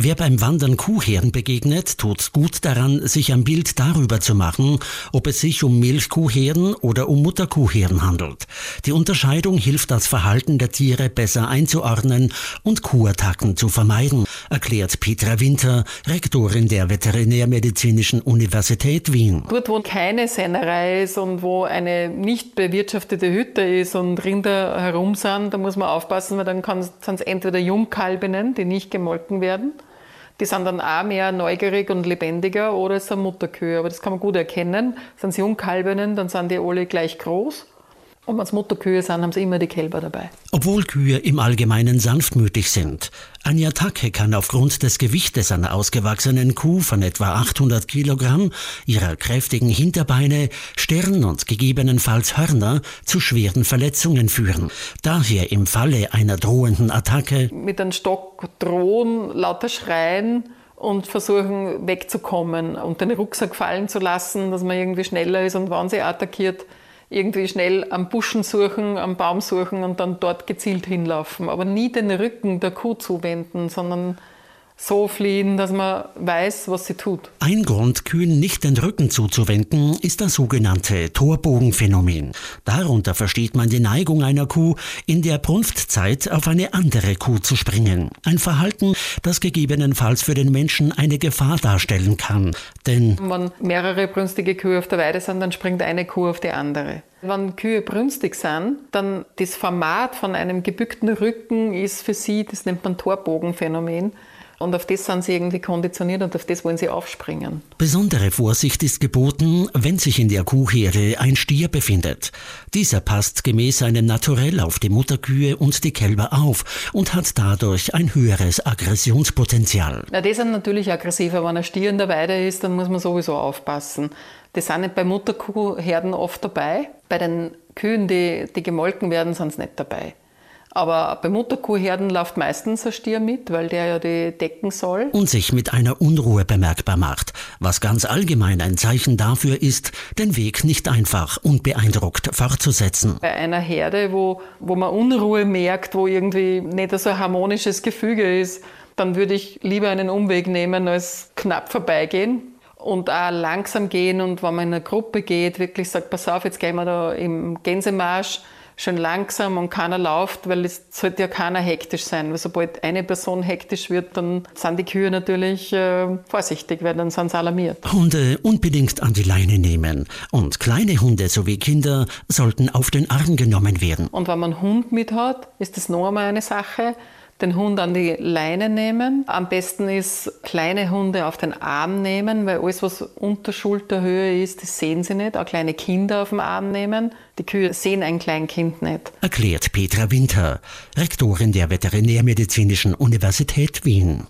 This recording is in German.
Wer beim Wandern Kuhherden begegnet, tut gut daran, sich ein Bild darüber zu machen, ob es sich um Milchkuhherden oder um Mutterkuhherden handelt. Die Unterscheidung hilft das Verhalten der Tiere besser einzuordnen und Kuhattacken zu vermeiden, erklärt Petra Winter, Rektorin der Veterinärmedizinischen Universität Wien. Dort, wo keine Sennerei ist und wo eine nicht bewirtschaftete Hütte ist und Rinder herum sind, da muss man aufpassen, weil dann sind es entweder Jungkalbinnen, die nicht gemolken werden, die sind dann auch mehr neugierig und lebendiger oder es sind Mutterkühe. Aber das kann man gut erkennen. Sind es Jungkalbinnen, dann sind die alle gleich groß. Und wenn es Mutterkühe sind, haben sie immer die Kälber dabei. Obwohl Kühe im Allgemeinen sanftmütig sind. Eine Attacke kann aufgrund des Gewichtes einer ausgewachsenen Kuh von etwa 800 Kilogramm, ihrer kräftigen Hinterbeine, Stirn und gegebenenfalls Hörner zu schweren Verletzungen führen. Daher im Falle einer drohenden Attacke mit einem Stock drohen, lauter schreien und versuchen wegzukommen und den Rucksack fallen zu lassen, dass man irgendwie schneller ist und wann sie attackiert, irgendwie schnell am Buschen suchen, am Baum suchen und dann dort gezielt hinlaufen. Aber nie den Rücken der Kuh zuwenden, sondern so fliehen, dass man weiß, was sie tut. Ein Grund, Kühen nicht den Rücken zuzuwenden, ist das sogenannte Torbogenphänomen. Darunter versteht man die Neigung einer Kuh, in der Brunftzeit auf eine andere Kuh zu springen. Ein Verhalten, das gegebenenfalls für den Menschen eine Gefahr darstellen kann. Denn wenn mehrere brünstige Kühe auf der Weide sind, dann springt eine Kuh auf die andere. Wenn Kühe brünstig sind, dann das Format von einem gebückten Rücken ist für sie, das nennt man Torbogenphänomen. Und auf das sind sie irgendwie konditioniert und auf das wollen sie aufspringen. Besondere Vorsicht ist geboten, wenn sich in der Kuhherde ein Stier befindet. Dieser passt gemäß seinem Naturell auf die Mutterkühe und die Kälber auf und hat dadurch ein höheres Aggressionspotenzial. Na, die sind natürlich aggressiver. Wenn ein Stier in der Weide ist, dann muss man sowieso aufpassen. Die sind nicht bei Mutterkuhherden oft dabei. Bei den Kühen, die, die gemolken werden, sind sie nicht dabei. Aber bei Mutterkuhherden läuft meistens ein Stier mit, weil der ja die decken soll. Und sich mit einer Unruhe bemerkbar macht, was ganz allgemein ein Zeichen dafür ist, den Weg nicht einfach unbeeindruckt fortzusetzen. Bei einer Herde, wo, wo man Unruhe merkt, wo irgendwie nicht so ein harmonisches Gefüge ist, dann würde ich lieber einen Umweg nehmen, als knapp vorbeigehen und auch langsam gehen und wenn man in einer Gruppe geht, wirklich sagt, pass auf, jetzt gehen wir da im Gänsemarsch schön langsam und keiner läuft, weil es sollte ja keiner hektisch sein. Weil sobald eine Person hektisch wird, dann sind die Kühe natürlich äh, vorsichtig, weil dann sind sie alarmiert. Hunde unbedingt an die Leine nehmen. Und kleine Hunde sowie Kinder sollten auf den Arm genommen werden. Und wenn man einen Hund mit hat, ist das noch einmal eine Sache den Hund an die Leine nehmen. Am besten ist kleine Hunde auf den Arm nehmen, weil alles, was unter Schulterhöhe ist, das sehen sie nicht. Auch kleine Kinder auf den Arm nehmen. Die Kühe sehen ein Kleinkind nicht. Erklärt Petra Winter, Rektorin der Veterinärmedizinischen Universität Wien.